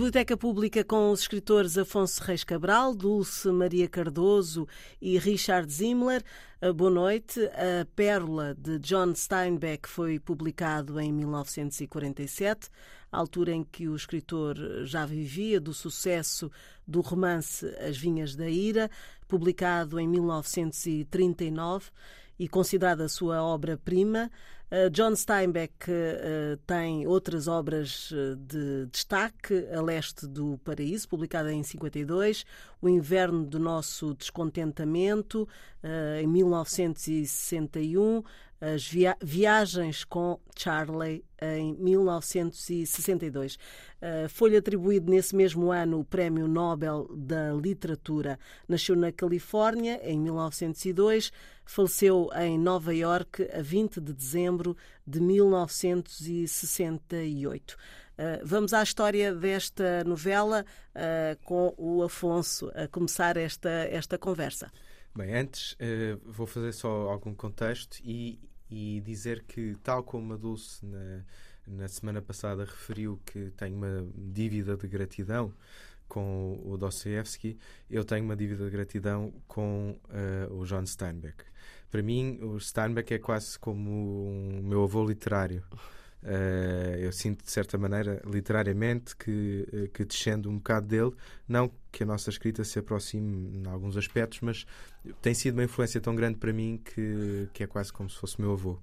Biblioteca Pública com os escritores Afonso Reis Cabral, Dulce Maria Cardoso e Richard Zimmler. Boa noite. A Pérola de John Steinbeck foi publicado em 1947, altura em que o escritor já vivia do sucesso do romance As Vinhas da Ira, publicado em 1939 e considerada sua obra-prima. Uh, John Steinbeck uh, tem outras obras uh, de destaque, A Leste do Paraíso, publicada em 52, O Inverno do Nosso Descontentamento, em 1961, as via Viagens com Charlie, em 1962. Uh, Foi-lhe atribuído nesse mesmo ano o Prémio Nobel da Literatura. Nasceu na Califórnia em 1902, faleceu em Nova York a 20 de dezembro de 1968. Uh, vamos à história desta novela uh, com o Afonso a começar esta, esta conversa. Bem, antes uh, vou fazer só algum contexto e, e dizer que, tal como a Dulce na, na semana passada referiu que tem uma dívida de gratidão com o Dostoevsky, eu tenho uma dívida de gratidão com uh, o John Steinbeck. Para mim, o Steinbeck é quase como um meu avô literário. Uh, eu sinto, de certa maneira, literariamente, que, uh, que descendo um bocado dele. Não que a nossa escrita se aproxime em alguns aspectos, mas tem sido uma influência tão grande para mim que, que é quase como se fosse meu avô.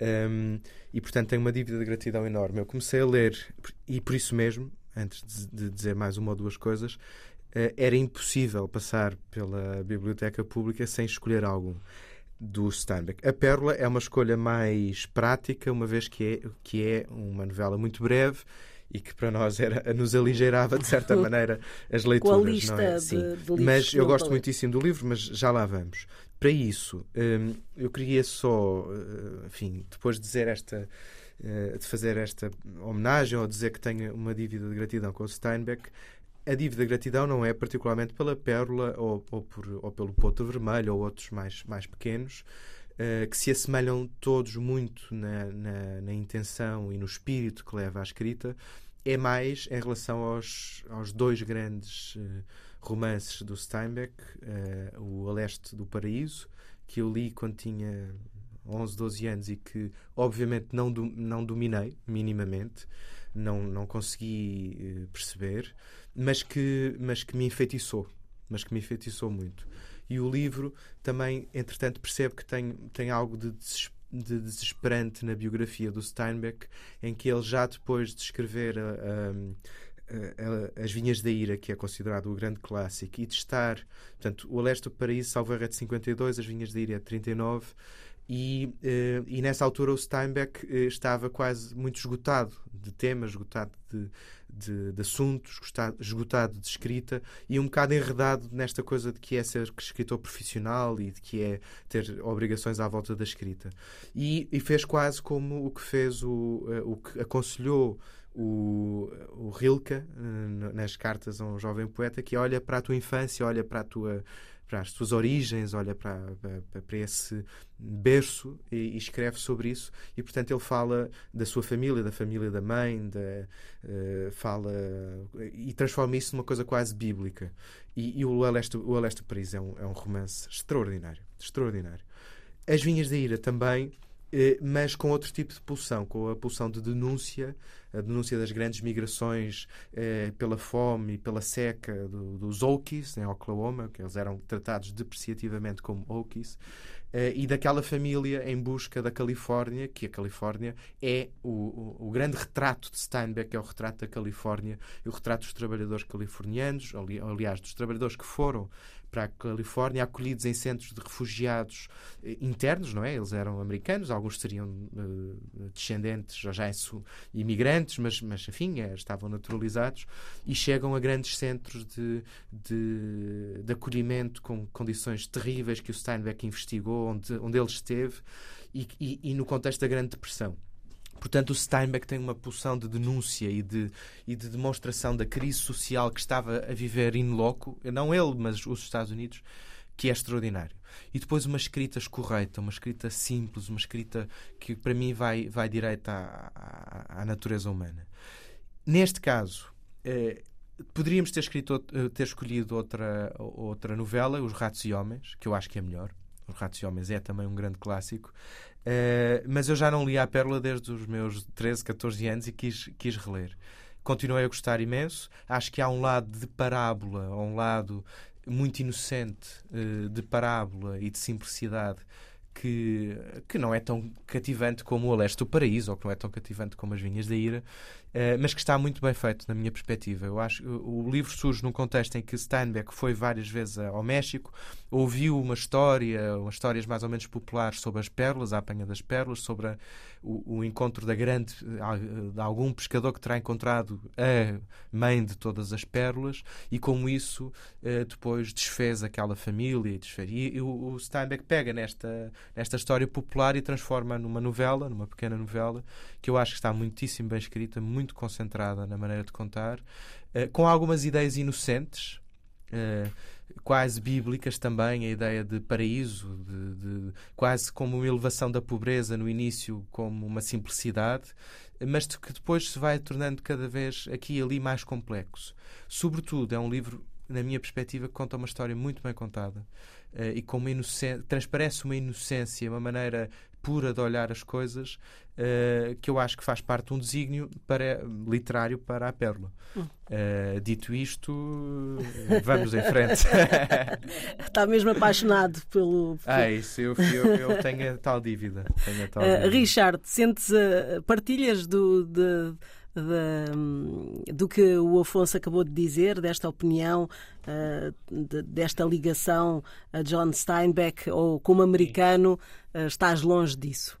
Um, e, portanto, tenho uma dívida de gratidão enorme. Eu comecei a ler, e por isso mesmo, antes de, dizer mais uma ou duas coisas, uh, era impossível passar pela biblioteca pública sem escolher algum do Steinbeck. A Pérola é uma escolha mais prática, uma vez que é, que é uma novela muito breve e que para nós era, nos aligeirava de certa maneira as leituras. Com a lista não é? de, de livros mas eu gosto ler. muitíssimo do livro, mas já lá vamos. Para isso, hum, eu queria só, enfim, depois de dizer esta de fazer esta homenagem ou dizer que tenho uma dívida de gratidão com o Steinbeck, a dívida gratidão não é particularmente pela Pérola ou, ou, por, ou pelo Poto Vermelho ou outros mais, mais pequenos, uh, que se assemelham todos muito na, na, na, intenção e no espírito que leva à escrita, é mais em relação aos, aos dois grandes uh, romances do Steinbeck, uh, o A Leste do Paraíso, que eu li quando tinha 11, 12 anos e que obviamente não, do, não dominei minimamente, não, não consegui perceber mas que, mas que me enfeitiçou. Mas que me enfeitiçou muito. E o livro também, entretanto, percebe que tem, tem algo de, de desesperante na biografia do Steinbeck, em que ele já depois de escrever a, a, a, As Vinhas da Ira, que é considerado o grande clássico, e de estar, portanto, o Aleste do Paraíso, salvo é de 52, As Vinhas da Ira é de 39, e, uh, e nessa altura o Steinbeck uh, estava quase muito esgotado de temas, esgotado de, de, de assuntos, esgotado de escrita e um bocado enredado nesta coisa de que é ser escritor profissional e de que é ter obrigações à volta da escrita. E, e fez quase como o que fez o, uh, o que aconselhou o, o Rilke nas cartas a um jovem poeta que olha para a tua infância, olha para a tua para as suas origens, olha para, para, para esse berço e, e, escreve sobre isso. E, portanto, ele fala da sua família, da família da mãe, da, uh, fala e transforma isso numa coisa quase bíblica. E, e o Aleste, o Aleste Paris é um, é um romance extraordinário. Extraordinário. As Vinhas da Ira também mas com outro tipo de pulsão, com a pulsão de denúncia, a denúncia das grandes migrações eh, pela fome e pela seca do, dos Okies, em Oklahoma, que eles eram tratados depreciativamente como Okies, eh, e daquela família em busca da Califórnia, que a Califórnia é o, o, o, grande retrato de Steinbeck, é o retrato da Califórnia, e o retrato dos trabalhadores californianos, ali, aliás, dos trabalhadores que foram para a Califórnia, acolhidos em centros de refugiados eh, internos, não é? Eles eram americanos, alguns seriam uh, descendentes já, já imigrantes, mas, mas enfim, é, estavam naturalizados e chegam a grandes centros de, de, de, acolhimento com condições terríveis que o Steinbeck investigou, onde, onde ele esteve e, e, e no contexto da Grande Depressão. Portanto, o Steinbeck tem uma pulsão de denúncia e de, e de demonstração da crise social que estava a viver in loco, não ele, mas os Estados Unidos, que é extraordinário. E depois uma escrita escorreita, uma escrita simples, uma escrita que para mim vai, vai direito à, à, à natureza humana. Neste caso, poderíamos ter, escrito, ter escolhido outra, outra novela, Os Ratos e Homens, que eu acho que é melhor. Os Ratos e Homens é também um grande clássico. Uh, mas eu já não li a Pérola desde os meus 13, 14 anos e quis, quis reler. Continuei a gostar imenso. Acho que há um lado de parábola, um lado muito inocente uh, de parábola e de simplicidade que, que não é tão cativante como o Aleste do Paraíso, ou que não é tão cativante como As Vinhas da Ira, mas que está muito bem feito, na minha perspectiva. Eu acho o livro surge num contexto em que Steinbeck foi várias vezes ao México, ouviu uma história, umas histórias mais ou menos populares sobre as pérolas, a apanha das pérolas, sobre a, o, o, encontro da grande de algum pescador que terá encontrado a mãe de todas as pérolas e como isso uh, depois desfez aquela família desfez. e o, o Steinbeck pega nesta nesta história popular e transforma numa novela, numa pequena novela que eu acho que está muitíssimo bem escrita, muito concentrada na maneira de contar, uh, com algumas ideias inocentes. Uh, quase bíblicas também, a ideia de paraíso, de, de, quase como uma elevação da pobreza no início, como uma simplicidade, mas que depois se vai tornando cada vez aqui e ali mais complexo. Sobretudo, é um livro, na minha perspectiva, que conta uma história muito bem contada uh, e com uma inocência, transparece uma inocência, uma maneira pura de olhar as coisas, uh, que eu acho que faz parte de um desígnio para, literário para a Pérola. Uh, dito isto, vamos em frente. Está mesmo apaixonado pelo. Ah, isso, eu, eu, eu tenho a tal dívida. Tenho a tal dívida. Richard, sentes partilhas do. De de, do que o Afonso acabou de dizer, desta opinião, de, desta ligação a John Steinbeck, ou como americano, uh, estás longe disso?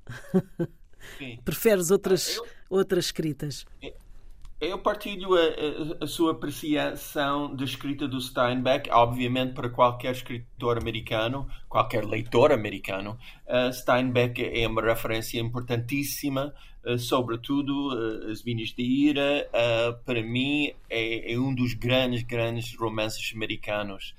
Sim. Preferes outras, ah, eu, outras escritas? Eu partilho a, a, sua apreciação da escrita do Steinbeck, obviamente para qualquer escritor americano, qualquer leitor americano, uh, Steinbeck é uma referência importantíssima, sobretudo uh, As Vinhas de Ira, para mim é, é, um dos grandes, grandes romances americanos,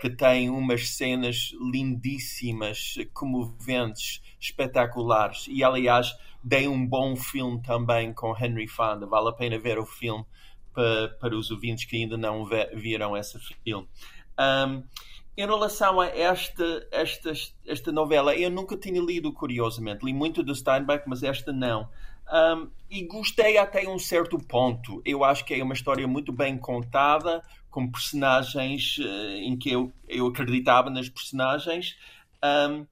que tem umas cenas lindíssimas, comoventes, espetaculares, e aliás dei um bom filme também com Henry Fonda. Vale a pena ver o filme para, para os ouvintes que ainda não viram esse filme. Um, em relação a esta, esta, esta novela, eu nunca tinha lido, curiosamente. Li muito do Steinbeck, mas esta não. Um, e gostei até um certo ponto. Eu acho que é uma história muito bem contada, com personagens uh, em que eu, eu acreditava nas personagens. Um,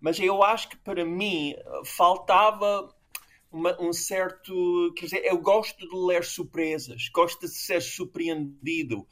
mas eu acho que para mim faltava uma, um certo. Quer dizer, eu gosto de ler surpresas, gosto de ser surpreendido,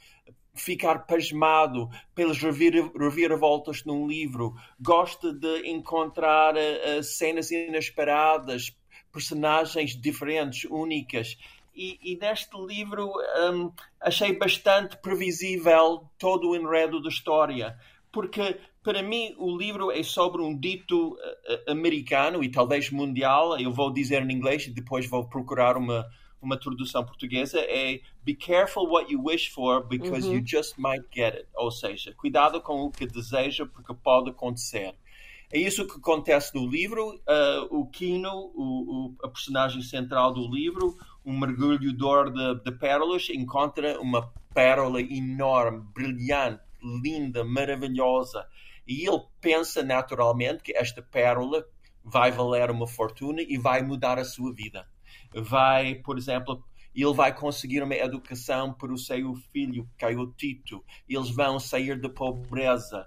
ficar pasmado pelas reviravoltas num livro, gosto de encontrar uh, cenas inesperadas, personagens diferentes, únicas. E, e neste livro um, achei bastante previsível todo o enredo da história, porque para mim, o livro é sobre um dito uh, americano e talvez mundial. Eu vou dizer em inglês e depois vou procurar uma, uma tradução portuguesa. É Be careful what you wish for because you just might get it. Ou seja, cuidado com o que deseja porque pode acontecer. É isso que acontece no livro. Uh, o Kino, o, o, a personagem central do livro, um mergulhador de, de pérolas, encontra uma pérola enorme, brilhante, linda, maravilhosa e ele pensa naturalmente que esta pérola vai valer uma fortuna e vai mudar a sua vida. Vai, por exemplo, ele vai conseguir uma educação para o seu filho, que é o Tito. Eles vão sair da pobreza.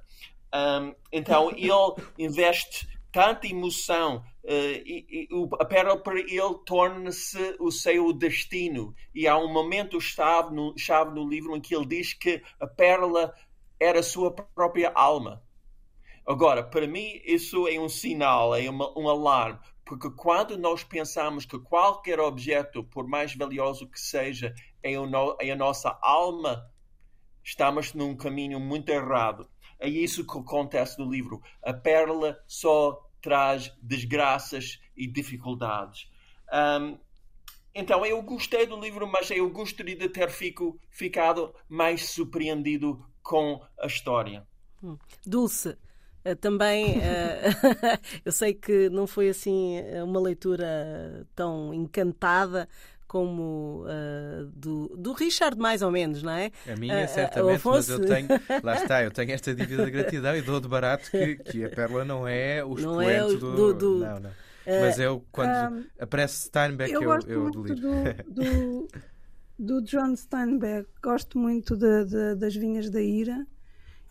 Um, então ele investe tanta emoção uh, e, e, a pérola para ele torna-se o seu destino. E há um momento chave no, chave no livro em que ele diz que a pérola era a sua própria alma. Agora, para mim, isso é um sinal, é uma, um alarme, porque quando nós pensamos que qualquer objeto, por mais valioso que seja, é, no, é a nossa alma, estamos num caminho muito errado. É isso que acontece no livro. A pérola só traz desgraças e dificuldades. Um, então, eu gostei do livro, mas eu gostaria de ter fico, ficado mais surpreendido com a história. Hum. Dulce, também eh, eu sei que não foi assim eh, uma leitura tão encantada como uh, do, do Richard, mais ou menos, não é? A minha, certamente, Afonso... mas eu tenho, lá está, eu tenho esta dívida de gratidão e dou de barato que, que a Pérola não é o não é o, do... do, do... Não, não. Mas eu, quando um, aparece Steinbeck, eu, eu, eu muito do, do, do, John Steinbeck. Gosto muito de, de, das Vinhas da Ira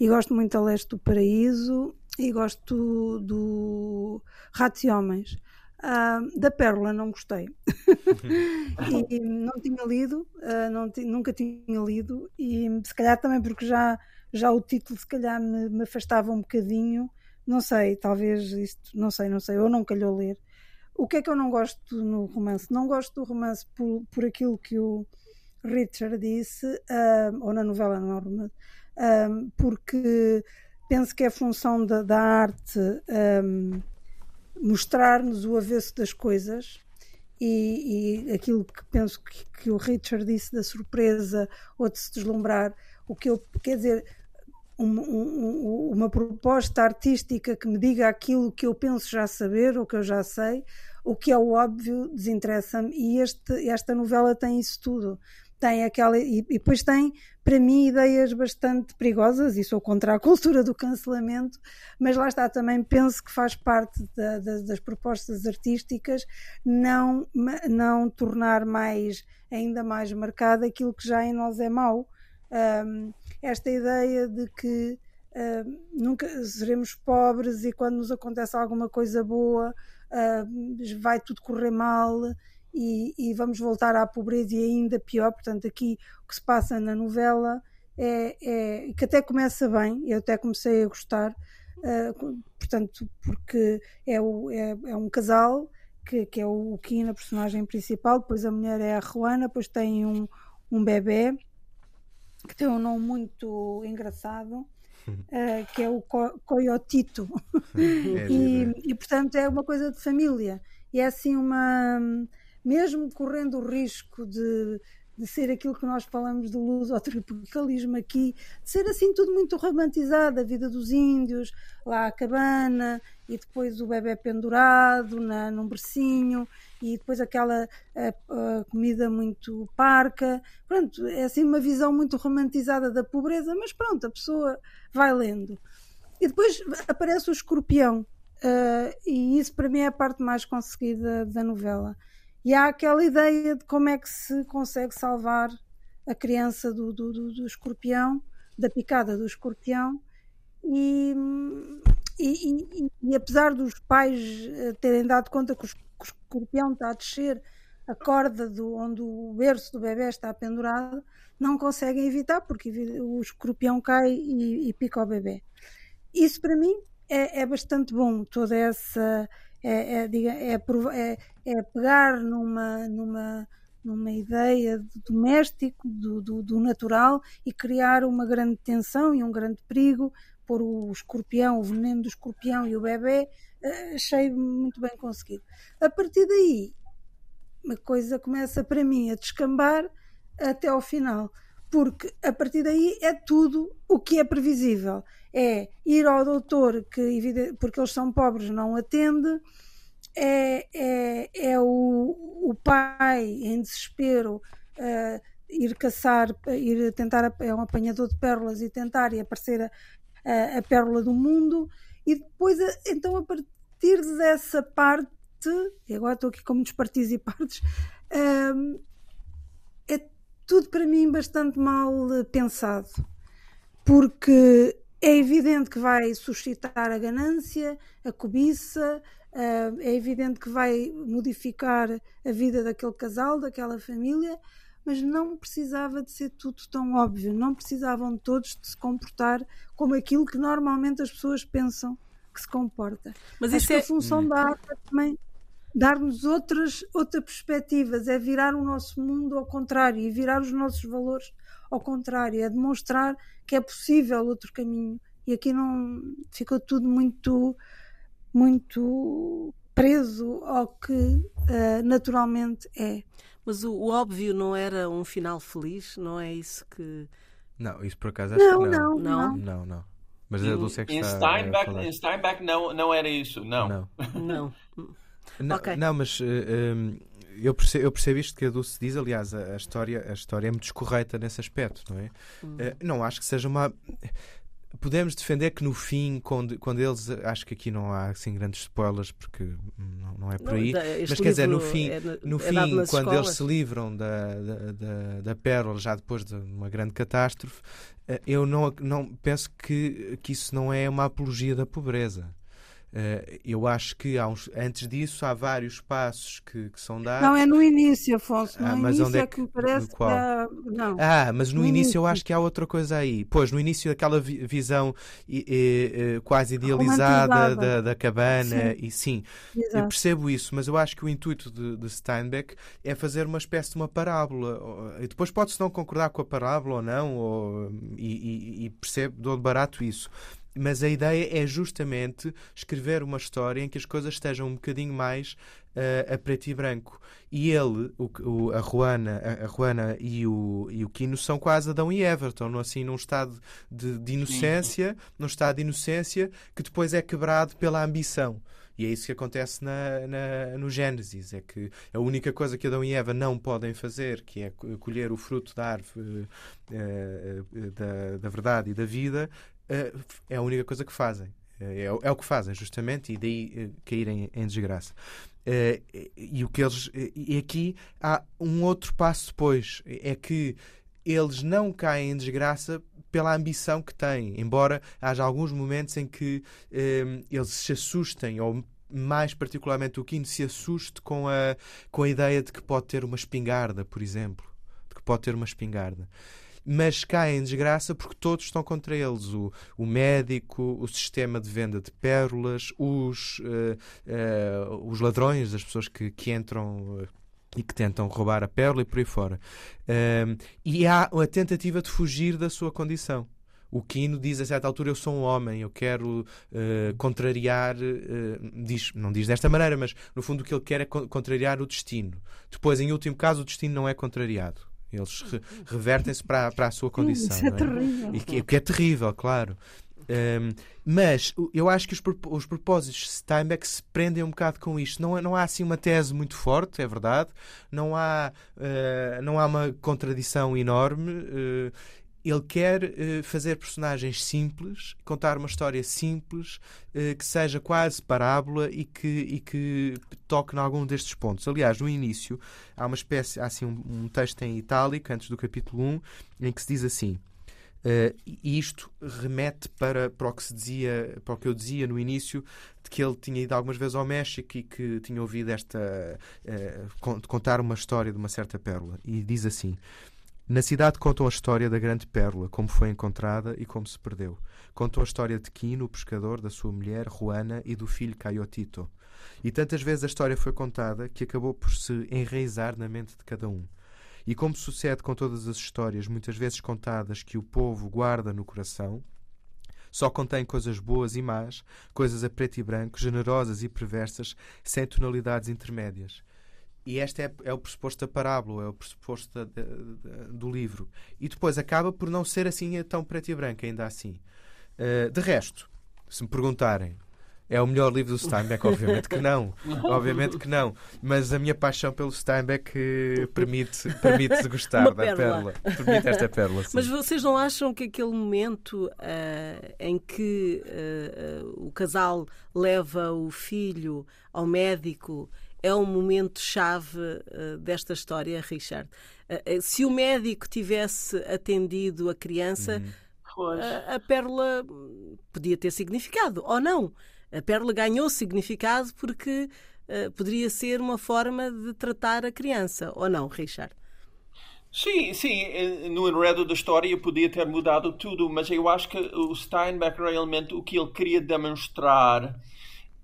e gosto muito a Leste do Paraíso e gosto do Ratos e Homens. Uh, da Pérola não gostei e não tinha lido, uh, não nunca tinha lido e se calhar também porque já, já o título se calhar me, me afastava um bocadinho, não sei, talvez isto, não sei, não sei, ou não calhou ler. O que é que eu não gosto no romance? Não gosto do romance por, por aquilo que o Richard disse, uh, ou na novela, não é romance, porque penso que é função da, da arte um, mostrar-nos o avesso das coisas e, e, aquilo que penso que, que, o Richard disse da surpresa ou de se deslumbrar, o que eu quer dizer, um, um, uma proposta artística que me diga aquilo que eu penso já saber ou que eu já sei, o que é o óbvio desinteressa-me e este, esta novela tem isso tudo tem aquela e, e, depois tem para mim ideias bastante perigosas e sou contra a cultura do cancelamento mas lá está também penso que faz parte da, da, das propostas artísticas não não tornar mais ainda mais marcado aquilo que já em nós é mau. Um, esta ideia de que um, nunca seremos pobres e quando nos acontece alguma coisa boa um, vai tudo correr mal e, e, vamos voltar à pobreza e ainda pior. Portanto, aqui o que se passa na novela é, é que até começa bem, eu até comecei a gostar, uh, portanto, porque é, o, é, é um casal que, que, é o Kim, a personagem principal, depois a mulher é a Juana, depois tem um, um bebê que tem um nome muito engraçado. Uh, que é o co Coyotito é, e, e portanto é uma coisa de família e é assim uma mesmo correndo o risco de, de ser aquilo que nós falamos do lusotropicalismo aqui, de ser assim tudo muito romantizado, a vida dos índios, lá a cabana, e depois o bebê pendurado na, num bercinho, e depois aquela a, a comida muito parca. Pronto, é assim uma visão muito romantizada da pobreza, mas pronto, a pessoa vai lendo. E depois aparece o escorpião, uh, e isso para mim é a parte mais conseguida da novela e há aquela ideia de como é que se consegue salvar a criança do, do, do, do escorpião, da picada do escorpião, e, e, e, e, apesar dos pais eh, terem dado conta que o escorpião está a descer a corda do, onde o berço do bebê está pendurado, não conseguem evitar porque o escorpião cai e, e pica o bebê. Isso para mim é, é bastante bom, toda essa é, é, é, é, pegar numa, numa, numa ideia do doméstico, do, do, do, natural e criar uma grande tensão e um grande perigo, por o escorpião, o veneno do escorpião e o bebê, eh, achei muito bem conseguido. A partir daí, uma coisa começa para mim a descambar até ao final, porque a partir daí é tudo o que é previsível é ir ao doutor, que porque eles são pobres, não atende, é, é, é o, o pai em desespero uh, ir caçar, ir tentar, é um apanhador de pérolas e tentar e aparecer a, a, a pérola do mundo, e depois, então, a partir dessa parte, e agora estou aqui com muitos partidos e partes, um, é tudo para mim bastante mal pensado, porque é evidente que vai suscitar a ganância, a cobiça, é evidente que vai modificar a vida daquele casal, daquela família, mas não precisava de ser tudo tão óbvio, não precisavam todos de se comportar como aquilo que normalmente as pessoas pensam que se comporta. Mas Acho isso é a função hum. da arte é também dar-nos outras, outras perspectivas, é virar o nosso mundo ao contrário e virar os nossos valores ao contrário, é demonstrar que é possível outro caminho. E aqui não ficou tudo muito, muito preso ao que uh, naturalmente é. Mas o, o, óbvio não era um final feliz, não é isso que. Não, isso por acaso acho não, que não. Não, não. não, não. Mas a Dulce é que em está Steinbeck, em Steinbeck não, não era isso, não. Não. não. não, okay. não mas uh, um, eu, percebo, eu percebo isto que a Dulce diz, aliás, a, a, história, a história é muito descorreta nesse aspecto, não é? Hum. Uh, não acho que seja uma podemos defender que no fim, quando, quando eles. Acho que aqui não há assim grandes spoilers, porque não, não é por aí. Não, mas quer dizer, no fim, é, no é fim quando escolas. eles se livram da, da, da, da pérola, já depois de uma grande catástrofe, eh, eu não, não penso que, que isso não é uma apologia da pobreza. Uh, eu acho que uns, antes disso há vários passos que, que, são dados. Não, é no início, Afonso. No ah, mas onde é, é que, que parece que há... Não. Ah, mas no, no início, início, eu acho que há outra coisa aí. Pois, no início aquela vi visão e, e, quase idealizada da, da, cabana, sim. e sim, Exato. eu percebo isso, mas eu acho que o intuito de, de Steinbeck é fazer uma espécie de uma parábola. E depois pode-se não concordar com a parábola ou não, ou, e, e, e percebo, dou de barato isso mas a ideia é justamente escrever uma história em que as coisas estejam um bocadinho mais uh, a preto e branco. E ele, o, o, a Juana, a, a Juana e o, e o Kino são quase Adão e Eva, estão assim num estado de, de inocência, num estado de inocência que depois é quebrado pela ambição. E é isso que acontece na, na, no Gênesis: é que a única coisa que Adão e Eva não podem fazer, que é colher o fruto da árvore uh, uh, da, da verdade e da vida, é a única coisa que fazem. É, é, o que fazem, justamente, e daí caírem em desgraça. e o que eles. E aqui há um outro passo depois: é que eles não caem em desgraça pela ambição que têm, embora haja alguns momentos em que eles se assustem ou mais particularmente o Kino se assuste com a, com a ideia de que pode ter uma espingarda, por exemplo. De que pode ter uma espingarda. Mas caem em desgraça porque todos estão contra eles. O, o médico, o sistema de venda de pérolas, os, uh, uh, os ladrões, as pessoas que, que entram e que tentam roubar a pérola e por aí fora. Um, e há a tentativa de fugir da sua condição. O Quino diz a certa altura: Eu sou um homem, eu quero uh, contrariar. Uh, diz, não diz desta maneira, mas no fundo o que ele quer é contrariar o destino. Depois, em último caso, o destino não é contrariado. Eles re revertem-se para, para a sua condição. Isso é, é? terrível. E que, que é terrível, claro. Um, mas eu acho que os, os propósitos de Steinbeck se prendem um bocado com isto. Não, não há assim uma tese muito forte, é verdade. Não há, uh, não há uma contradição enorme. Uh, ele quer uh, fazer personagens simples, contar uma história simples, uh, que seja quase parábola e que, e que toque em algum destes pontos. Aliás, no início há uma espécie, há assim um, um texto em itálico, antes do capítulo 1, em que se diz assim. Uh, e isto remete para, para o que se dizia, para o que eu dizia no início, de que ele tinha ido algumas vezes ao México e que tinha ouvido esta uh, contar uma história de uma certa pérola. E diz assim: Na cidade contam a história da grande pérola, como foi encontrada e como se perdeu. Contam a história de Quino, o pescador, da sua mulher, Juana, e do filho Caiotito. E tantas vezes a história foi contada que acabou por se enraizar na mente de cada um. E como sucede com todas as histórias, muitas vezes contadas, que o povo guarda no coração, só contém coisas boas e más, coisas a preto e branco, generosas e perversas, sem tonalidades intermédias. E este é, é o pressuposto da parábola, é o pressuposto da, da, do livro. E depois acaba por não ser assim tão preto e branco, ainda assim. Uh, de resto, se me perguntarem é o melhor livro do Steinbeck? Obviamente que não. Obviamente que não. Mas a minha paixão pelo Steinbeck permite, permite gostar da pérola. pérola. Permite esta pérola. Sim. Mas vocês não acham que aquele momento uh, em que uh, o casal leva o filho ao médico é um momento chave uh, desta história, Richard? se o médico tivesse atendido a criança, uhum. a, a pérola podia ter significado, ou não? A pérola ganhou significado porque uh, poderia ser uma forma de tratar a criança, ou não, Richard? Sim, sim, no enredo da história podia ter mudado tudo, mas eu acho que o Steinbeck realmente o que ele queria demonstrar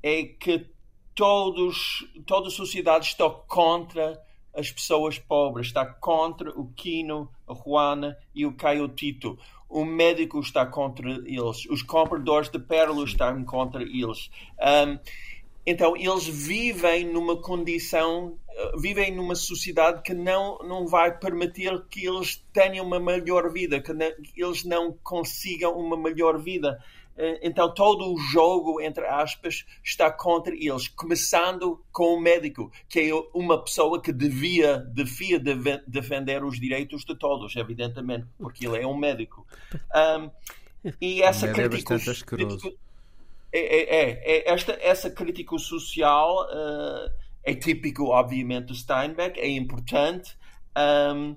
é que todos, toda a sociedade está contra as pessoas pobres, está contra o Quino, a Juana e o Caio Tito o médico está contra eles, os compradores de pérolas estão contra eles. Um, então, eles vivem numa condição, uh, vivem numa sociedade que não, não vai permitir que eles tenham uma melhor vida, que, não, que eles não consigam uma melhor vida. Então todo o jogo, entre aspas, está contra eles, começando com o médico, que é uma pessoa que devia, devia defender os direitos de todos, evidentemente, porque ele é um médico. Um, e essa crítica. É, é, é, é, esta, essa crítica social uh, é típico, obviamente, do Steinbeck, é importante, um,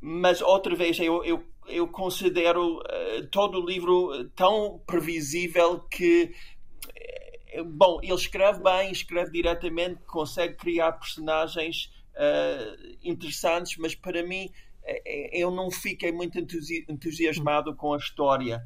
mas outra vez eu, eu eu considero uh, todo o livro tão previsível que eh, bom, ele escreve bem, escreve diretamente, consegue criar personagens uh, interessantes, mas para mim eu não fiquei muito entusi entusiasmado com a história.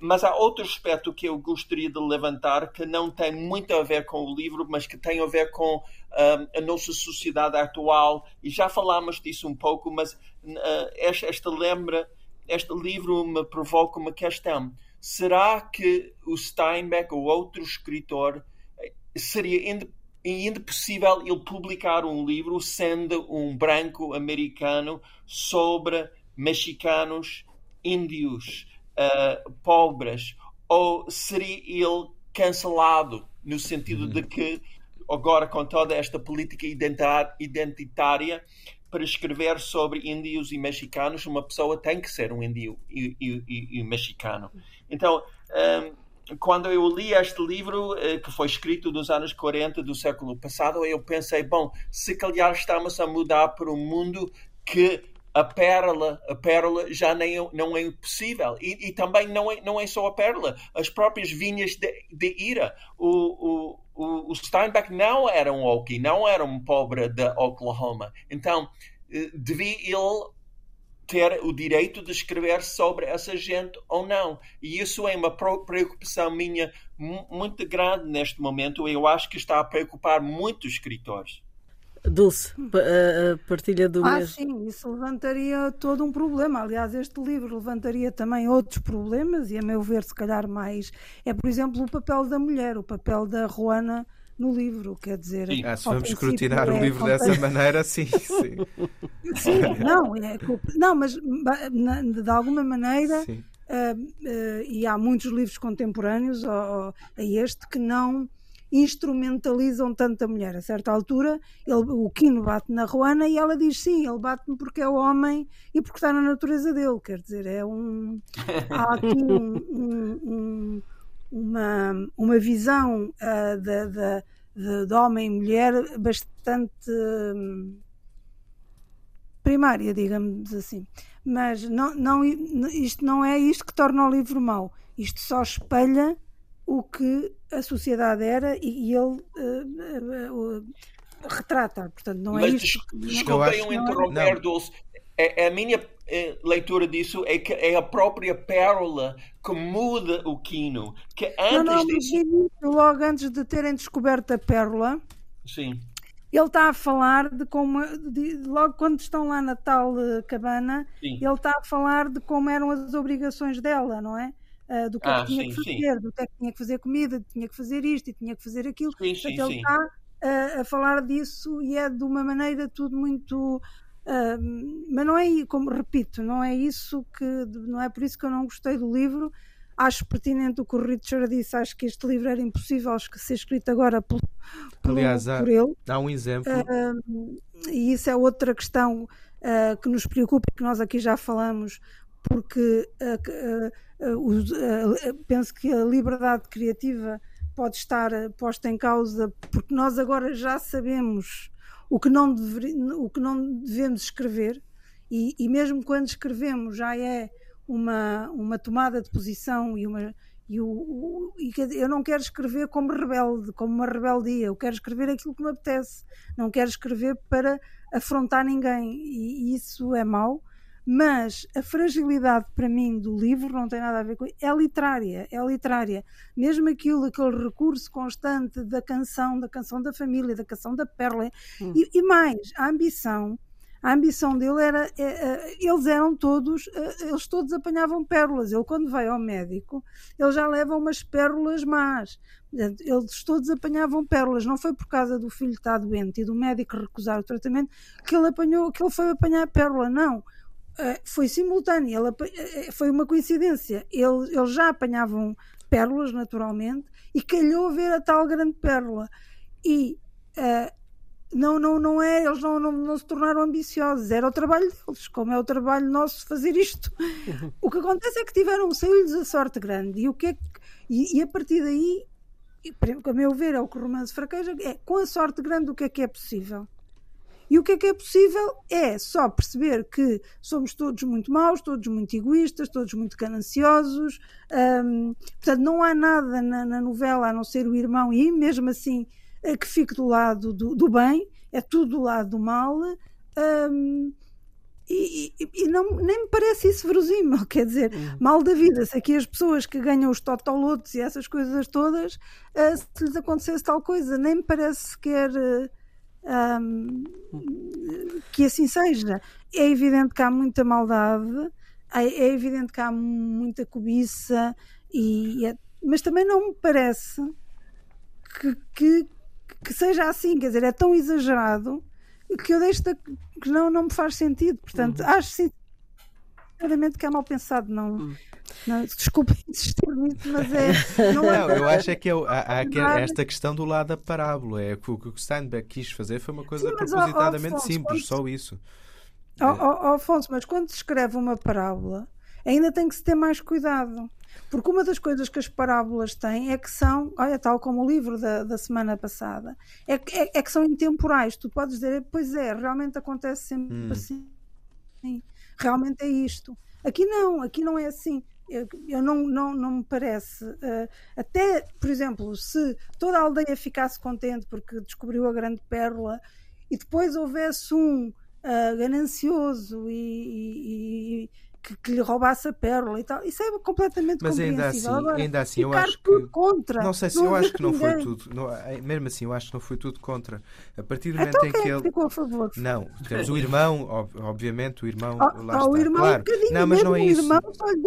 Mas há outro aspecto que eu gostaria de levantar que não tem muito a ver com o livro, mas que tem a ver com uh, a nossa sociedade atual. E já falámos disso um pouco, mas uh, esta, esta lembra este livro me provoca uma questão. Será que o Steinbeck ou outro escritor eh, seria ainda possível ele publicar um livro sendo um branco americano sobre mexicanos, índios, uh, pobres? Ou seria ele cancelado no sentido uhum. de que agora com toda esta política identitária para escrever sobre índios e mexicanos, uma pessoa tem que ser um índio e, e, e mexicano. Então, um, quando eu li este livro, eh, que foi escrito nos anos 40 do século passado, eu pensei, bom, se calhar estamos a mudar para um mundo que a pérola, a pérola já nem, não é possível. E, e, também não é, não é só a pérola, as próprias vinhas de, de ira. O, o, o, Steinbeck não era um Okie, não era um pobre de Oklahoma. Então, eh, devia ele ter o direito de escrever sobre essa gente ou não. E isso é uma preocupação minha muito grande neste momento. Eu acho que está a preocupar muitos escritores. Dulce, partilha do ah, mesmo. sim, isso levantaria todo um problema. Aliás, este livro levantaria também outros problemas, e a meu ver, se calhar mais. É, por exemplo, o papel da mulher, o papel da Ruana no livro, quer dizer. Sim. Ah, se vamos escrutinar é o livro dessa maneira, sim, sim. sim, não, é, não, mas de alguma maneira. Uh, uh, e há muitos livros contemporâneos a, a este que não instrumentalizam tanto a mulher. A certa altura, ele, o Quino bate na Ruana e ela diz sim, ele bate-me porque é homem e porque está na natureza dele. Quer dizer, é um. Há aqui um, um, um, uma, uma visão uh, de, de, de, de, homem e mulher bastante. Um, primária, digamos assim. Mas não, não, isto não é isto que torna o livro mau. Isto só espelha o que a sociedade era e, e ele uh, uh, retrata. Portanto, não é Mas isto. Desculpem um interromper, Dulce. A, a minha leitura disso é que é a própria pérola que muda o Quino. Que antes não, não, disso... logo antes de terem descoberto a pérola. Sim. Ele está a falar de como, de, logo quando estão lá na tal cabana, Sim. ele está a falar de como eram as obrigações dela, não é? Uh, do que, ah, é que tinha sim, que fazer, sim. do que é que tinha que fazer comida, tinha que fazer isto e tinha que fazer aquilo. Sim, sim, ele está uh, a falar disso e é de uma maneira tudo muito. Uh, mas não é, como repito, não é isso que. Não é por isso que eu não gostei do livro. Acho pertinente o que o Richard disse. Acho que este livro era impossível ser escrito agora por, por, Aliás, há, por ele. Dá um exemplo. e isso é outra questão que nos preocupa, que nós aqui já falamos, porque penso que a liberdade criativa pode estar posta em causa porque nós agora já sabemos o que não, dever, o que não devemos escrever e, e, mesmo quando escrevemos já é uma, uma tomada de posição e uma e, o, o, e eu não quero escrever como rebelde, como uma rebeldia, eu quero escrever aquilo que me apetece, não quero escrever para afrontar ninguém e, e isso é mau mas a fragilidade para mim do livro não tem nada a ver com é literária, é literária. Mesmo aquilo, aquele recurso constante da canção, da canção da família, da canção da pérola, hum. e, e, mais, a ambição, a ambição dele era, é, é, eles eram todos, é, eles todos apanhavam pérolas. Ele quando vai ao médico, ele já leva umas pérolas más. Eles todos apanhavam pérolas. Não foi por causa do filho estar doente e do médico recusar o tratamento que ele apanhou, que ele foi apanhar pérola. Não foi simultâneo, ele, eh, foi uma coincidência. Eles, eles já apanhavam pérolas, naturalmente, e calhou ver a tal grande pérola. E uh, não, não, não é, eles não, não, não se tornaram ambiciosos, era o trabalho deles, como é o trabalho nosso fazer isto. Uhum. O que acontece é que tiveram, saiu-lhes a sorte grande, e, o que é que, e, e a partir daí, a meu ver, é o que o romance fraqueja, é com a sorte grande o que é que é possível. E o que é que é possível é só perceber que somos todos muito maus, todos muito egoístas, todos muito gananciosos. Hum, portanto, não há nada na, na, novela a não ser o irmão, e mesmo assim eh, que fique do lado do, do bem, é tudo do lado do mal. Um, e, e, e, não, nem me parece isso verosímil, quer dizer, uhum. mal da vida, se aqui as pessoas que ganham os totolotos e essas coisas todas, uh, se lhes acontecesse tal coisa, nem me parece sequer uh, um, que assim seja. É evidente que há muita maldade, é, é evidente que há muita cobiça, e, é, mas também não me parece que, que que seja assim, quer dizer, é tão exagerado que eu deixo de, que não, não me faz sentido. Portanto, uhum. acho sinceramente que é mal pensado. Não, uhum. não desculpem insistir nisso, mas é. Não, é não eu acho é que é, há, há esta questão do lado da parábola. É, o que o Steinbeck quis fazer foi uma coisa Sim, propositadamente Afonso, simples, quando... só isso. Oh, oh, Afonso, mas quando se escreve uma parábola, ainda tem que se ter mais cuidado. Porque uma das coisas que as parábolas têm é que são, olha, tal como o livro da, da semana passada, é, é, é que são intemporais. Tu podes dizer, pois é, realmente acontece sempre hum. assim. Sim, realmente é isto. Aqui não, aqui não é assim. Eu, eu não, não, não me parece. Uh, até, por exemplo, se toda a aldeia ficasse contente porque descobriu a grande pérola e depois houvesse um uh, ganancioso e, e, que, que, lhe roubasse a pérola e tal. Isso é completamente Mas ainda assim, Agora, ainda assim eu acho que contra. Não sei se não eu acho que não ninguém. foi tudo. Não, é, mesmo assim, eu acho que não foi tudo contra. A partir do momento então, em que é ele ficou a favor. Não, temos o irmão, obviamente o irmão oh, lá oh, está. O irmão claro. Um não, mas não é isso.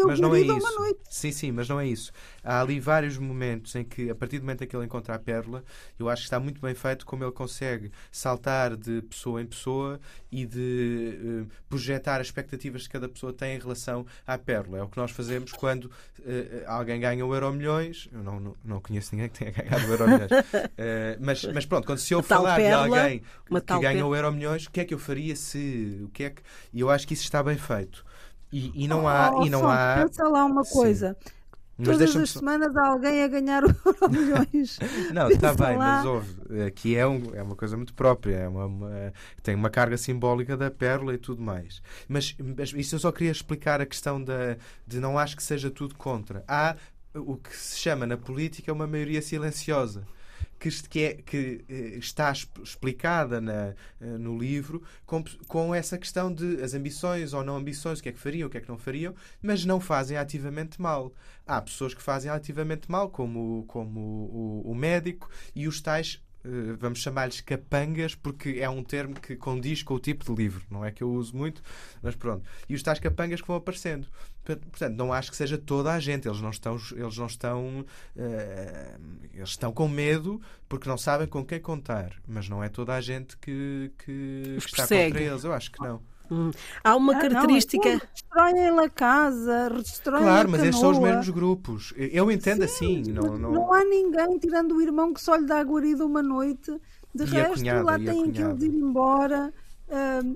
mas não é isso. Sim, sim, mas não é isso. Há ali vários momentos em que, a partir do momento em que ele encontra a pérola, eu acho que está muito bem feito como ele consegue saltar de pessoa em pessoa e de uh, projetar as expectativas que cada pessoa tem em relação à pérola. É o que nós fazemos quando uh, alguém ganha o Euro Milhões. Eu não, não, não, conheço ninguém que tenha ganhado o Euro Milhões. Uh, mas, mas pronto, quando se eu falar pérola, de alguém que ganha o Euro Milhões, o que é que eu faria se. O que é que... E eu acho que isso está bem feito. E, e não há. Oh, e não há... Pensa lá uma coisa. Mas Todas as semanas há alguém a ganhar o milhões. Não, está bem, mas houve. Aqui é, um, é uma coisa muito própria, é uma, uma, tem uma carga simbólica da pérola e tudo mais. Mas, mas isso eu só queria explicar a questão da, de não acho que seja tudo contra. Há o que se chama na política uma maioria silenciosa que, que, é, que eh, está explicada na, eh, no livro com, com essa questão de as ambições ou não ambições, o que é que fariam, o que é que não fariam, mas não fazem ativamente mal. Há pessoas que fazem ativamente mal, como, como o, o médico e os tais vamos chamar-lhes capangas, porque é um termo que condiz com o tipo de livro, não é que eu uso muito, mas pronto. E os tais capangas que vão aparecendo. Portanto, não acho que seja toda a gente. Eles não estão, eles não estão, uh, eles estão com medo porque não sabem com quem contar. Mas não é toda a gente que, que está contra eles. Eu acho que não. Hum. Há uma ah, característica. Não, é destroem a casa, destroem Claro, mas esses são os mesmos grupos. Eu entendo Sim, assim. Não, não... não há ninguém, tirando o irmão que só lhe dá guarida uma noite. De e resto, cunhada, lá tem que ir embora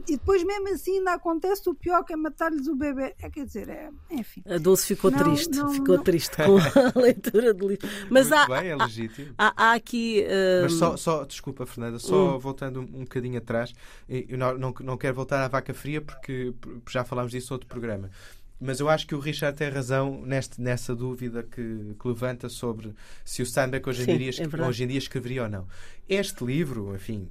e depois, mesmo assim, ainda acontece o pior que é matar-lhes o bebê. É, quer dizer, é, enfim. A Dulce ficou não, triste, não, ficou não. triste com a leitura do livro. Mas Muito há, bem, é legítimo. Há, há aqui. Mas só, só, desculpa, Fernanda, só hum. voltando um, um bocadinho atrás, eu não, não, não quero voltar à vaca fria porque já falámos disso no outro programa. Mas eu acho que o Richard tem razão neste, nessa dúvida que, que levanta sobre se o Steinbeck hoje, Sim, em dia, é hoje em dia escreveria ou não. Este livro, enfim,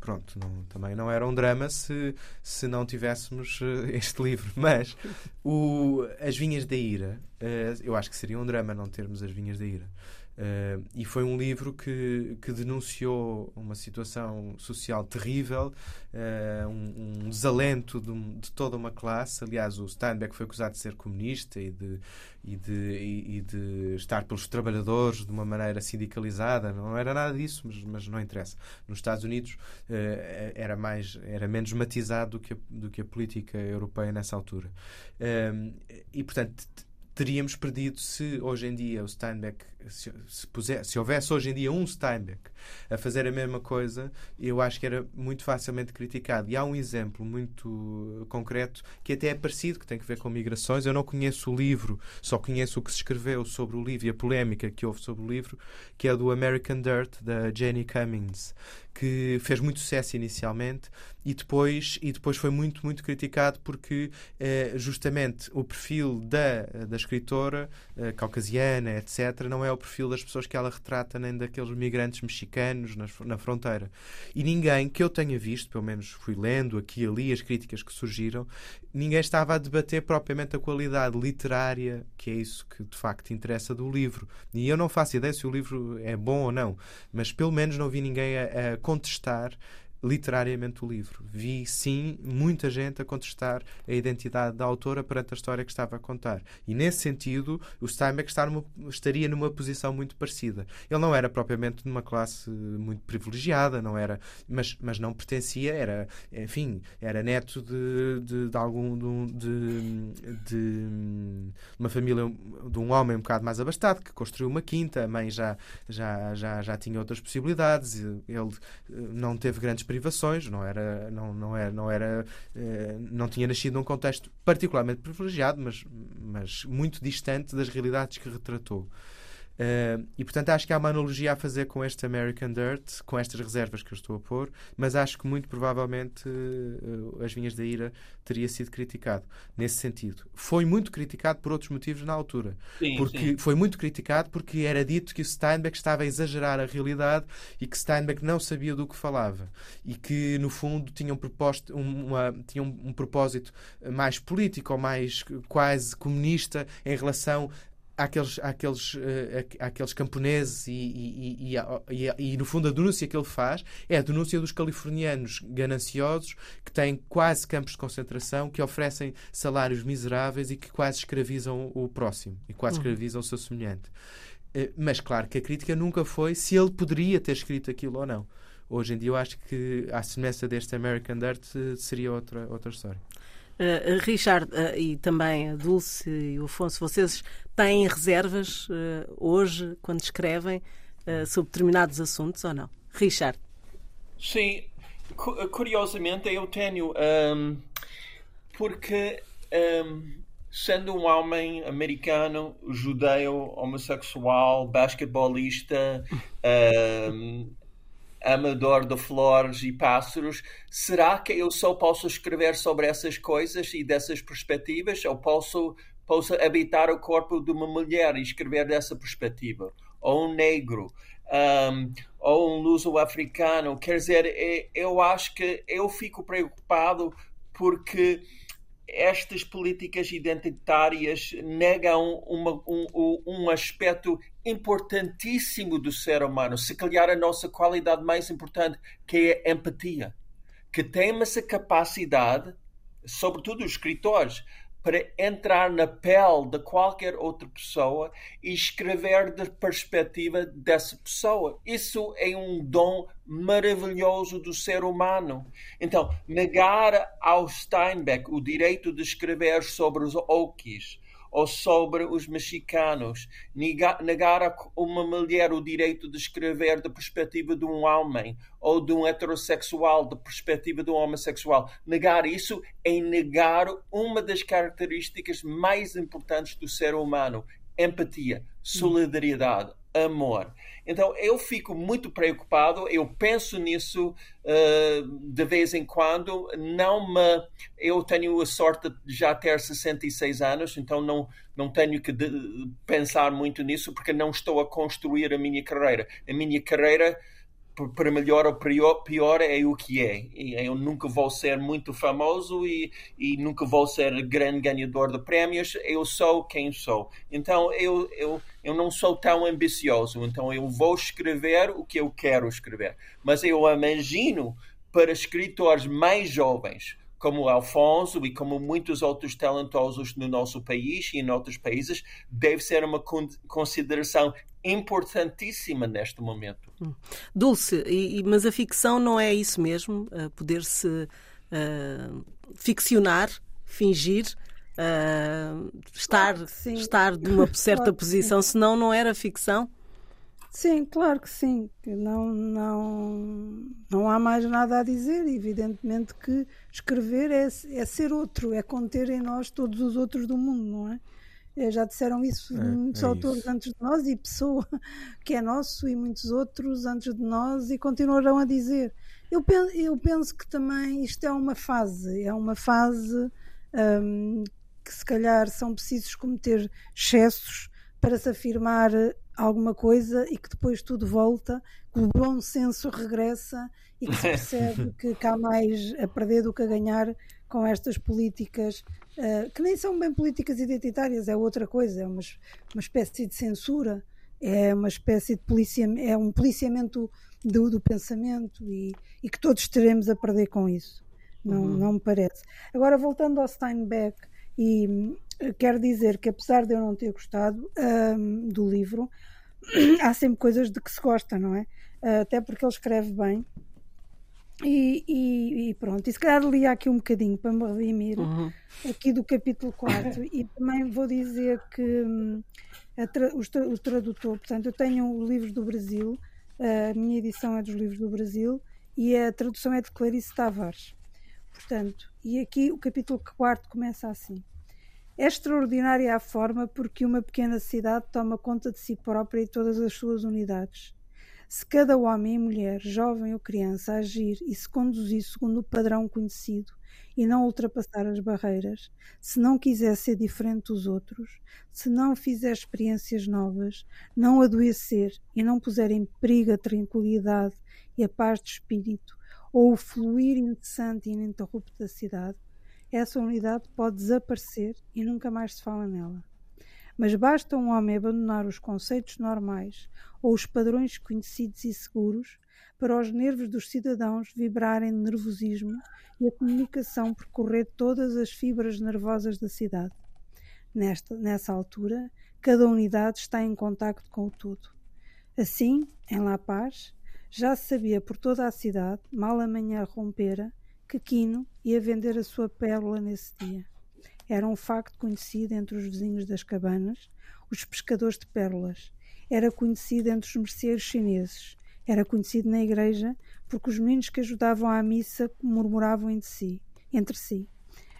pronto, não, também não era um drama se, se não tivéssemos eh, este livro. Mas o, As Vinhas da Ira, uh, eu acho que seria um drama não termos As Vinhas da Ira. Uh, e foi um livro que, que denunciou uma situação social terrível, uh, um, um, desalento de, de, toda uma classe. Aliás, o Steinbeck foi acusado de ser comunista e de, e de, e, e de estar pelos trabalhadores de uma maneira sindicalizada. Não era nada disso, mas, mas não interessa. Nos Estados Unidos uh, era, mais, era menos matizado do que, a, do que a política europeia nessa altura. e, portanto, teríamos perdido se hoje em dia o Steinbeck, se, se, se houvesse hoje em dia um Steinbeck a fazer a mesma coisa, eu acho que era muito facilmente criticado. E há um exemplo muito concreto que até é parecido, que tem a ver com migrações. Eu não conheço o livro, só conheço o que se escreveu sobre o livro e a polémica que houve sobre o livro, que é do American Dirt, da Jenny Cummings, que fez muito sucesso inicialmente e depois, e depois foi muito, muito criticado porque eh, justamente o perfil da, da escritora eh, caucasiana, etc., não é o perfil das pessoas que ela retrata nem daqueles migrantes mexicanos na, na fronteira. E ninguém que eu tenha visto, pelo menos fui lendo aqui e ali as críticas que surgiram, ninguém estava a debater propriamente a qualidade literária, que é isso que de facto interessa do livro. E eu não faço ideia se o livro é bom ou não, mas pelo menos não vi ninguém a, a contestar literariamente o livro. Vi, sim, muita gente a contestar a identidade da autora perante a história que estava a contar. E, nesse sentido, o Steinbeck numa, estaria numa posição muito parecida. Ele não era propriamente numa classe muito privilegiada, não era, mas, mas não pertencia, era, enfim, era neto de, de, de algum de, de, uma família de um homem um bocado mais abastado que construiu uma quinta, a mãe já, já, já, já tinha outras possibilidades, ele eh, não teve grandes privações, não era, não, não era, não era, eh, não tinha nascido num contexto particularmente privilegiado, mas, mas muito distante das realidades que retratou. Uh, e portanto acho que há uma analogia a fazer com este American Dirt, com estas reservas que eu estou a pôr, mas acho que muito provavelmente uh, As Vinhas da Ira teria sido criticado nesse sentido. Foi muito criticado por outros motivos na altura. Sim, porque sim. Foi muito criticado porque era dito que o Steinbeck estava a exagerar a realidade e que Steinbeck não sabia do que falava e que no fundo tinha um, proposto, uma, tinha um, um propósito mais político ou mais quase comunista em relação àqueles, àqueles, uh, àqueles camponeses e, e, e, e, no fundo, a denúncia que ele faz é a denúncia dos californianos gananciosos que têm quase campos de concentração, que oferecem salários miseráveis e que quase escravizam o próximo e quase uhum. escravizam o seu semelhante. Uh, mas, claro, que a crítica nunca foi se ele poderia ter escrito aquilo ou não. Hoje em dia, eu acho que, à semelhança deste American Dirt, seria outra, outra história. Uh, Richard uh, e também a Dulce e o Afonso, vocês têm reservas uh, hoje, quando escrevem, sobre determinados assuntos ou não? Richard. Sim, curiosamente eu tenho, um, porque um, sendo um homem americano, judeu, homossexual, basquetebolista, um, amador de flores e pássaros, será que eu só posso escrever sobre essas coisas e dessas perspectivas? Ou posso, posso habitar o corpo de uma mulher e escrever dessa perspectiva? Ou um negro? Um, ou um luso-africano? Quer dizer, é, eu acho que eu fico preocupado porque estas políticas identitárias negam uma, um, um aspecto importantíssimo do ser humano, se calhar a nossa qualidade mais importante, que é a empatia. Que temos a capacidade, sobretudo os escritores, para entrar na pele de qualquer outra pessoa e escrever da perspectiva dessa pessoa. Isso é um dom maravilhoso do ser humano. Então, negar ao Steinbeck o direito de escrever sobre os Okies ou sobre os mexicanos, negar a uma mulher o direito de escrever da perspectiva de um homem ou de um heterossexual da perspectiva de um homossexual. Negar isso é negar uma das características mais importantes do ser humano: empatia, solidariedade, amor. Então eu fico muito preocupado, eu penso nisso uh, de vez em quando. Não me, eu tenho a sorte de já ter 66 anos, então não, não tenho que de, pensar muito nisso porque não estou a construir a minha carreira. A minha carreira para melhor ou pior, é o que é. Eu nunca vou ser muito famoso e, e nunca vou ser grande ganhador de prémios. Eu sou quem sou. Então eu, eu, eu não sou tão ambicioso. Então eu vou escrever o que eu quero escrever. Mas eu imagino para escritores mais jovens como Alfonso e como muitos outros talentosos no nosso país e em outros países, deve ser uma consideração importantíssima neste momento. Hum. Dulce, e, mas a ficção não é isso mesmo? Uh, Poder-se uh, ficcionar, fingir uh, estar, claro estar de uma certa claro posição, senão não era ficção? Sim, claro que sim. Não, não, não há mais nada a dizer. Evidentemente que escrever é, é ser outro, é conter em nós todos os outros do mundo, não é? É já disseram isso é, muitos é autores isso. antes de nós e Pessoa, que é nosso, e muitos outros antes de nós e continuarão a dizer. Eu penso, eu penso que também isto é uma fase, é uma fase um, que se calhar são precisos cometer excessos para se afirmar alguma coisa e que depois tudo volta, que o bom senso regressa e que se percebe que, que há mais a perder do que a ganhar com estas políticas uh, que nem são bem políticas identitárias, é outra coisa, é uma, uma espécie de censura, é uma espécie de policiamento, é um policiamento do, do pensamento e, e, que todos teremos a perder com isso. Não, uhum. não me parece. Agora, voltando ao Steinbeck, e quero dizer que apesar de eu não ter gostado um, do livro, há sempre coisas de que se gosta, não é? Até porque ele escreve bem. E, e, e pronto, e se calhar li aqui um bocadinho para me redimir uhum. aqui do capítulo 4 e também vou dizer que hum, tra o, tra o, tradutor, portanto eu tenho livros do Brasil, a minha edição é dos livros do Brasil e a tradução é de Clarice Tavares. Portanto, e aqui o capítulo 4 começa assim. É extraordinária a forma porque uma pequena cidade toma conta de si própria e todas as suas unidades. Se cada homem e mulher, jovem ou criança, agir e se conduzir segundo o padrão conhecido e não ultrapassar as barreiras, se não quiser ser diferente dos outros, se não fizer experiências novas, não adoecer e não puser em perigo a tranquilidade e a paz de espírito, ou o fluir incessante e ininterrupto da cidade, essa unidade pode desaparecer e nunca mais se fala nela. Mas basta um homem abandonar os conceitos normais ou os padrões conhecidos e seguros para os nervos dos cidadãos vibrarem de nervosismo e a comunicação percorrer todas as fibras nervosas da cidade. Nesta, nessa altura, cada unidade está em contacto com o todo. Assim, em La Paz, já se sabia por toda a cidade, mal a manhã rompera, que Quino ia vender a sua pérola nesse dia. Era um facto conhecido entre os vizinhos das cabanas, os pescadores de pérolas. Era conhecido entre os merceeiros chineses. Era conhecido na igreja porque os meninos que ajudavam à missa murmuravam entre si. Entre si.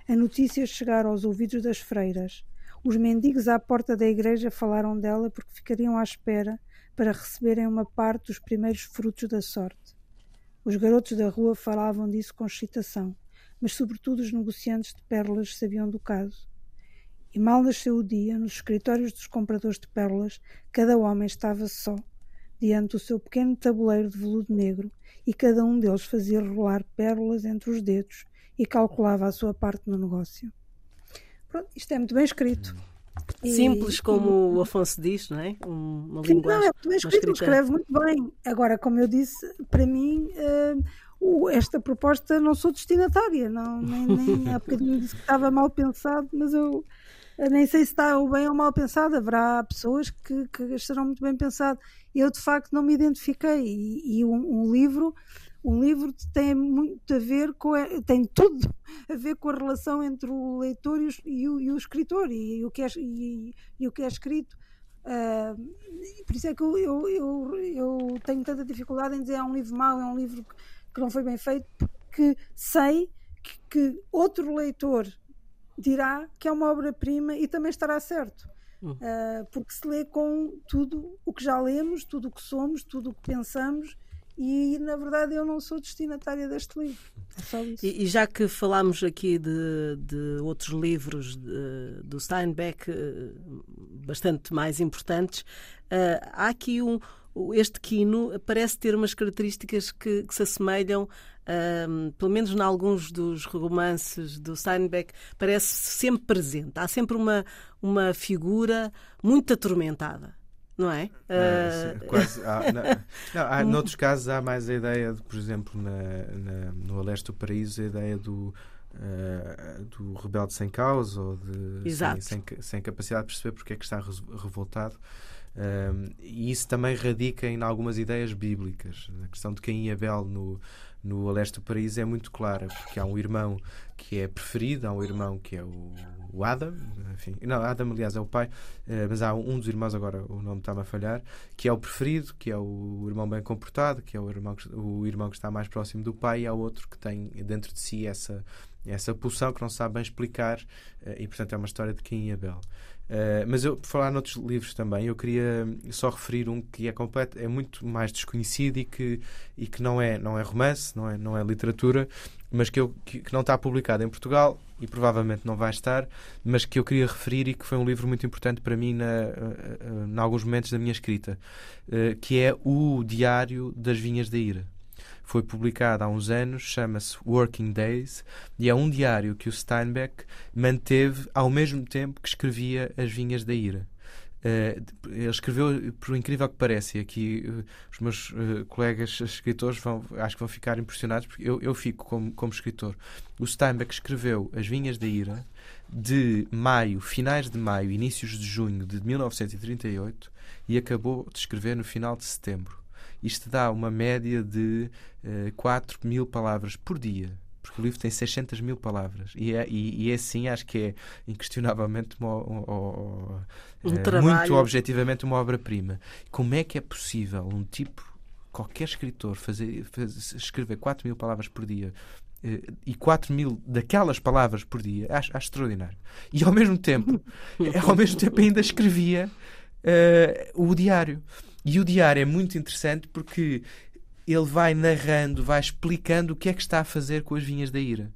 A notícia chegaram aos ouvidos das freiras. Os mendigos à porta da igreja falaram dela porque ficariam à espera para receberem uma parte dos primeiros frutos da sorte. Os garotos da rua falavam disso com excitação, mas sobretudo os negociantes de pérolas sabiam do caso. E mal nasceu o dia, nos escritórios dos compradores de pérolas, cada homem estava só, diante do seu pequeno tabuleiro de veludo negro, e cada um deles fazia rolar pérolas entre os dedos e calculava a sua parte no negócio. Pronto, isto é muito bem escrito. Simples, como o Afonso diz, não é? Uma Sim, linguagem. Não, é muito escrito, escreve muito bem. Agora, como eu disse, para mim, uh, esta proposta não sou destinatária, não, nem, nem há bocadinho disse que estava mal pensado, mas eu nem sei se está bem ou mal pensado. Haverá pessoas que, que estarão muito bem pensado. Eu, de facto, não me identifiquei. E, e um, um livro um livro tem muito a ver com tem tudo a ver com a relação entre o leitor e o, e o, e o escritor e, o que é, e, e, o que é escrito uh, por isso é que eu, eu, eu, eu, tenho tanta dificuldade em dizer é um livro mau, é um livro que não foi bem feito porque sei que, que outro leitor dirá que é uma obra-prima e também estará certo uh, porque se lê com tudo o que já lemos, tudo o que somos, tudo o que pensamos e na verdade eu não sou destinatária deste livro. É. E, e já que falámos aqui de, de outros livros de, do Steinbeck eh, bastante mais importantes, uh, há aqui um. Este Quino parece ter umas características que, que se assemelham, uh, pelo menos em alguns dos romances do Steinbeck, parece sempre presente. Há sempre uma, uma figura muito atormentada não é? é uh... quase, há, não, não, há, noutros casos há mais a ideia, de, por exemplo, na, na, no Aleste do Paraíso, a ideia do, uh, do rebelde sem causa ou de, sem, sem, sem, capacidade de perceber porque é que está revoltado. Um, e isso também radica em algumas ideias bíblicas. A questão de Caim e Abel no, No Leste do Paraíso é muito clara, porque há um irmão que é preferido, há um irmão que é o, o Adam, enfim, não, Adam aliás é o pai, eh, mas há um dos irmãos, agora o nome está-me a falhar, que é o preferido, que é o irmão bem comportado, que é o irmão que, o irmão que está mais próximo do pai, e há outro que tem dentro de si essa, essa pulsão que não sabe bem explicar, eh, e portanto é uma história de Caim e Abel. Uh, mas eu, por falar noutros livros também, eu queria só referir um que é completo, é muito mais desconhecido e que, e que não, é, não é romance, não é, não é literatura, mas que, eu, que, que não está publicado em Portugal e provavelmente não vai estar, mas que eu queria referir e que foi um livro muito importante para mim na, eh, eh, alguns momentos da minha escrita, uh, que é o Diário das Vinhas da Ira foi publicado há uns anos, chama-se Working Days, e é um diário que o Steinbeck manteve ao mesmo tempo que escrevia As Vinhas da Ira. Uh, ele escreveu, por incrível que pareça, e aqui uh, os meus uh, colegas escritores vão, acho que vão ficar impressionados, porque eu, eu fico como, como escritor. O Steinbeck escreveu As Vinhas da Ira de maio, finais de maio, inícios de junho de 1938 e acabou de escrever no final de setembro isto dá uma média de uh, eh, 4 mil palavras por dia. Porque o livro tem 600 mil palavras. E é, e, e é assim, acho que é inquestionavelmente uma, uma, um uh, muito objetivamente uma obra-prima. Como é que é possível um tipo, qualquer escritor, fazer, fazer escrever 4 mil palavras por dia uh, e 4 mil daquelas palavras por dia? Acho, acho extraordinário. E ao mesmo tempo, ao mesmo tempo ainda escrevia o diário. E o diário é muito interessante porque ele vai narrando, vai explicando o que é que está a fazer com as vinhas da ira.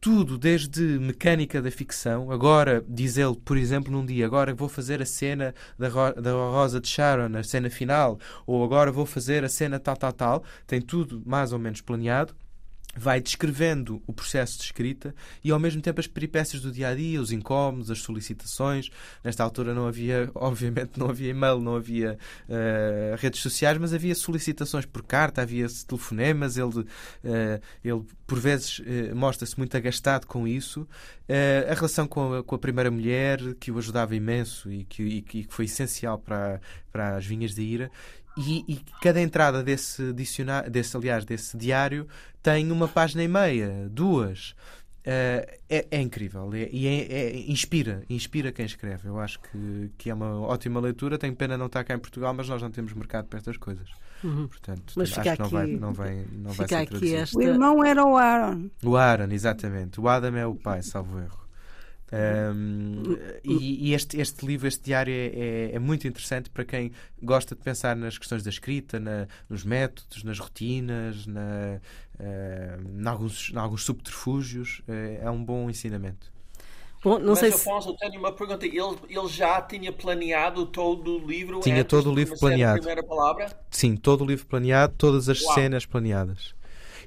Tudo, desde mecânica da ficção, agora, diz ele, por exemplo, num dia, agora vou fazer a cena da, Ro da Rosa de Sharon, a cena final, ou agora vou fazer a cena tal, tal, tal, tem tudo mais ou menos planeado vai descrevendo o processo de escrita e ao mesmo tempo as peripécias do dia a dia, os incómodos, as solicitações. Nesta altura não havia, obviamente, não havia e-mail, não havia uh, redes sociais, mas havia solicitações por carta, havia telefonemas. Ele, uh, ele por vezes, uh, mostra-se muito agastado com isso. a relação com a, com a, primeira mulher, que o ajudava imenso e que, e que foi essencial para, para as vinhas de ira e, e, cada entrada desse dicionário, desse, aliás, desse diário tem uma página e meia, duas. Uh, é, é, incrível e é, é, inspira, inspira quem escreve. Eu acho que, que é uma ótima leitura. Tenho pena não estar cá em Portugal, mas nós não temos mercado para estas coisas. Uhum. Portanto, mas acho que não vai, não vai, não vai ser traduzido. Esta... O irmão era o Aaron. O Aaron, exatamente. O Adam é o pai, salvo erro. Um, e, e este, este livro, este diário, é, é, é, muito interessante para quem gosta de pensar nas questões da escrita, na, nos métodos, nas rotinas, na, uh, em, alguns, em alguns subterfúgios. Uh, é um bom ensinamento. Bom, não Mas, sei Afonso, se... tenho uma pergunta. Ele, ele já tinha planeado todo o livro? Tinha todo o livro planeado. Sim, todo o livro planeado, todas as Uau. cenas planeadas.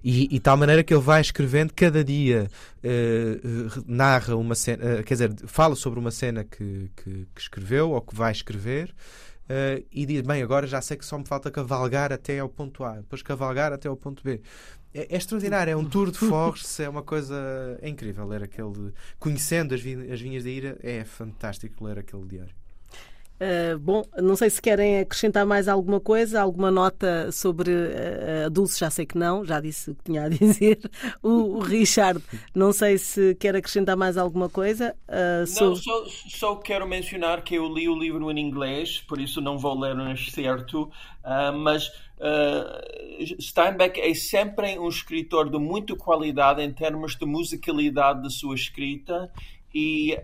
E, e tal maneira que ele vai escrevendo cada dia, uh, narra uma cena, uh, quer dizer, fala sobre uma cena que, que, que escreveu ou que vai escrever. Uh, e diz: Bem, agora já sei que só me falta cavalgar até ao ponto A, depois cavalgar até ao ponto B. É, é extraordinário, é um tour de force, é uma coisa é incrível ler aquele. Conhecendo as, vinhas, as vinhas da ira, é fantástico ler aquele diário. Uh, bom, não sei se querem acrescentar mais alguma coisa, alguma nota sobre uh, a Dulce, já sei que não, já disse o que tinha a dizer. O, o Richard, não sei se quer acrescentar mais alguma coisa. Uh, não, só, só, quero mencionar que eu li o livro em inglês, por isso não vou ler no certo, mas Steinbeck é sempre um escritor de muita qualidade em termos de musicalidade da sua escrita e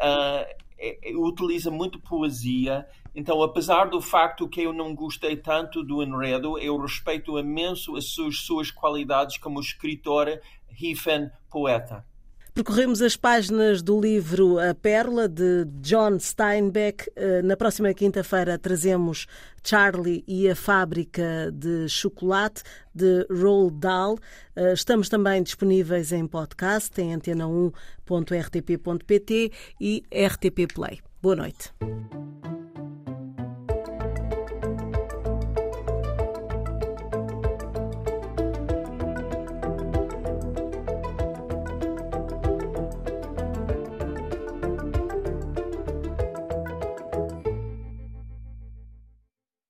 é, utiliza muito poesia então, apesar do facto que eu não gostei tanto do enredo, eu respeito imenso as suas, suas qualidades como escritor, hifen poeta. Percorremos as páginas do livro A Pérola, de John Steinbeck. Eh, na próxima quinta-feira trazemos Charlie e a Fábrica de Chocolate, de Roald Dahl. Eh, estamos também disponíveis em podcast, em antena1.rtp.pt e RTP Play. Boa noite.